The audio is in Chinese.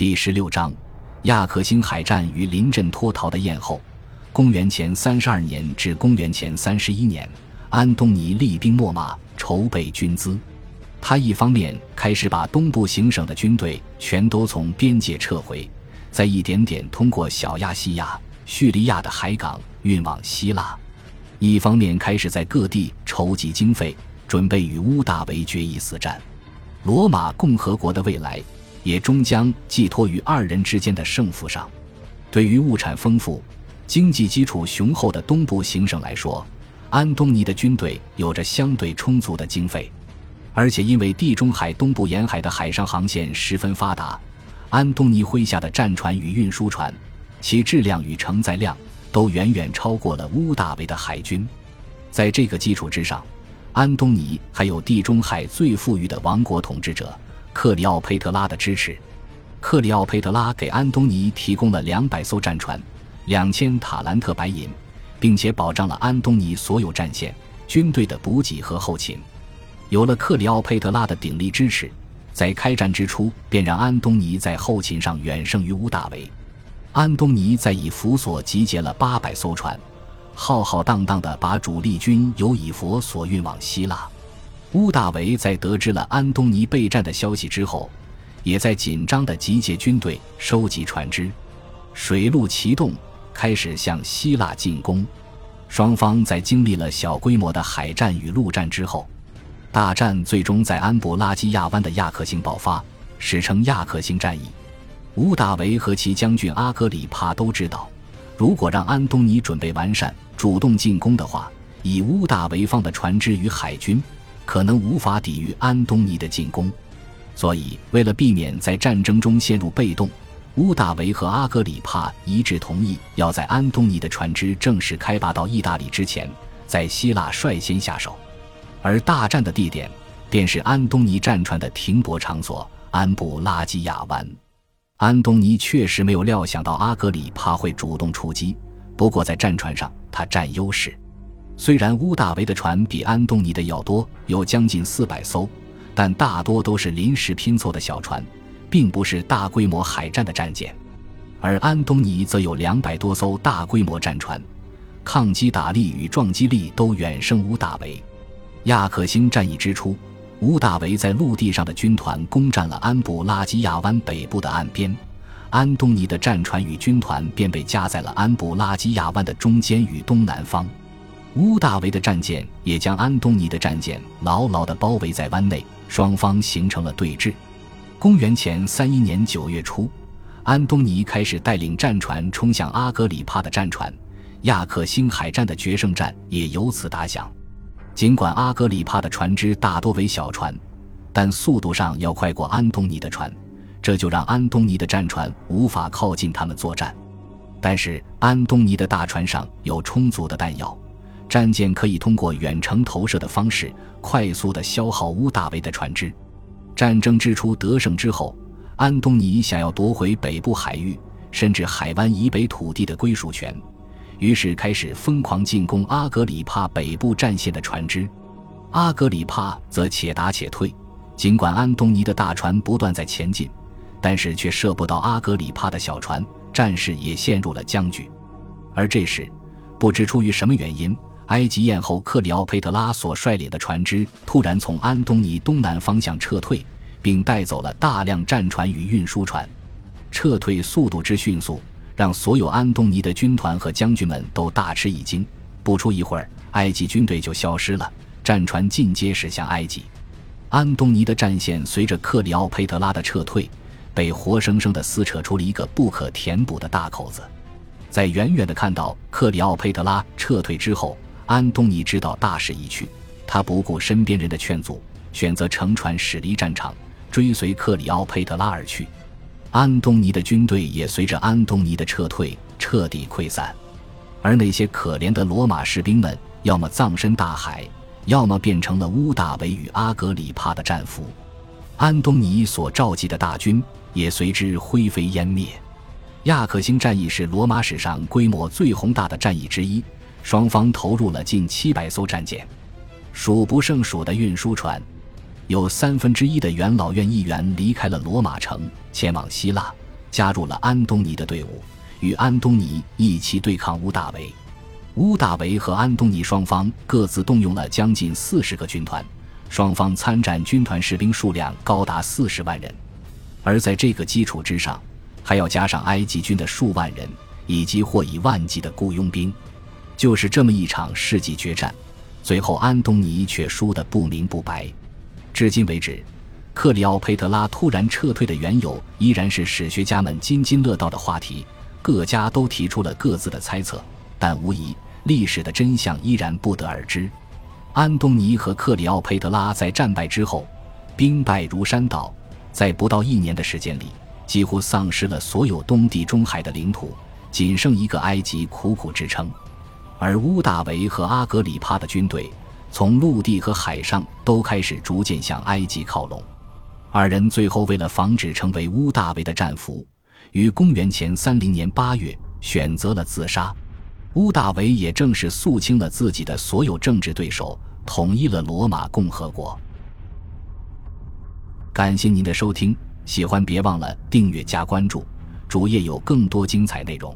第十六章，亚克星海战与临阵脱逃的咽后。公元前三十二年至公元前三十一年，安东尼厉兵秣马，筹备军资。他一方面开始把东部行省的军队全都从边界撤回，再一点点通过小亚细亚、叙利亚的海港运往希腊；一方面开始在各地筹集经费，准备与乌大维决一死战。罗马共和国的未来也终将寄托于二人之间的胜负上。对于物产丰富、经济基础雄厚的东部行省来说，安东尼的军队有着相对充足的经费，而且因为地中海东部沿海的海上航线十分发达，安东尼麾下的战船与运输船，其质量与承载量都远远超过了乌大维的海军。在这个基础之上，安东尼还有地中海最富裕的王国统治者克里奥佩特拉的支持。克里奥佩特拉给安东尼提供了两百艘战船、两千塔兰特白银，并且保障了安东尼所有战线、军队的补给和后勤。有了克里奥佩特拉的鼎力支持，在开战之初便让安东尼在后勤上远胜于乌大维。安东尼在以弗所集结了八百艘船。浩浩荡荡地把主力军由以佛所运往希腊。乌大维在得知了安东尼备战的消息之后，也在紧张地集结军队、收集船只，水陆齐动，开始向希腊进攻。双方在经历了小规模的海战与陆战之后，大战最终在安布拉基亚湾的亚克星爆发，史称亚克星战役。乌大维和其将军阿格里帕都知道。如果让安东尼准备完善、主动进攻的话，以乌大维方的船只与海军，可能无法抵御安东尼的进攻。所以，为了避免在战争中陷入被动，乌大维和阿格里帕一致同意，要在安东尼的船只正式开拔到意大利之前，在希腊率先下手。而大战的地点，便是安东尼战船的停泊场所——安布拉基亚湾。安东尼确实没有料想到阿格里帕会主动出击，不过在战船上他占优势。虽然乌大维的船比安东尼的要多，有将近四百艘，但大多都是临时拼凑的小船，并不是大规模海战的战舰。而安东尼则有两百多艘大规模战船，抗击打力与撞击力都远胜乌大维。亚克星战役之初。乌大维在陆地上的军团攻占了安布拉基亚湾北部的岸边，安东尼的战船与军团便被夹在了安布拉基亚湾的中间与东南方。乌大维的战舰也将安东尼的战舰牢牢地包围在湾内，双方形成了对峙。公元前三一年九月初，安东尼开始带领战船冲向阿格里帕的战船，亚克星海战的决胜战也由此打响。尽管阿格里帕的船只大多为小船，但速度上要快过安东尼的船，这就让安东尼的战船无法靠近他们作战。但是安东尼的大船上有充足的弹药，战舰可以通过远程投射的方式快速地消耗乌大维的船只。战争之初得胜之后，安东尼想要夺回北部海域甚至海湾以北土地的归属权。于是开始疯狂进攻阿格里帕北部战线的船只，阿格里帕则且打且退。尽管安东尼的大船不断在前进，但是却射不到阿格里帕的小船，战事也陷入了僵局。而这时，不知出于什么原因，埃及艳后克里奥佩特拉所率领的船只突然从安东尼东南方向撤退，并带走了大量战船与运输船。撤退速度之迅速。让所有安东尼的军团和将军们都大吃一惊。不出一会儿，埃及军队就消失了，战船尽皆驶向埃及。安东尼的战线随着克里奥佩特拉的撤退，被活生生地撕扯出了一个不可填补的大口子。在远远地看到克里奥佩特拉撤退之后，安东尼知道大势已去，他不顾身边人的劝阻，选择乘船驶离战场，追随克里奥佩特拉而去。安东尼的军队也随着安东尼的撤退彻底溃散，而那些可怜的罗马士兵们，要么葬身大海，要么变成了乌大维与阿格里帕的战俘。安东尼所召集的大军也随之灰飞烟灭。亚克星战役是罗马史上规模最宏大的战役之一，双方投入了近七百艘战舰，数不胜数的运输船。有三分之一的元老院议员离开了罗马城，前往希腊，加入了安东尼的队伍，与安东尼一起对抗乌大维。乌大维和安东尼双方各自动用了将近四十个军团，双方参战军团士兵数量高达四十万人。而在这个基础之上，还要加上埃及军的数万人，以及或以万计的雇佣兵。就是这么一场世纪决战，最后安东尼却输得不明不白。至今为止，克里奥佩特拉突然撤退的缘由依然是史学家们津津乐道的话题，各家都提出了各自的猜测，但无疑历史的真相依然不得而知。安东尼和克里奥佩特拉在战败之后，兵败如山倒，在不到一年的时间里，几乎丧失了所有东地中海的领土，仅剩一个埃及苦苦支撑。而乌大维和阿格里帕的军队，从陆地和海上都开始逐渐向埃及靠拢。二人最后为了防止成为乌大维的战俘，于公元前三零年八月选择了自杀。乌大维也正是肃清了自己的所有政治对手，统一了罗马共和国。感谢您的收听，喜欢别忘了订阅加关注，主页有更多精彩内容。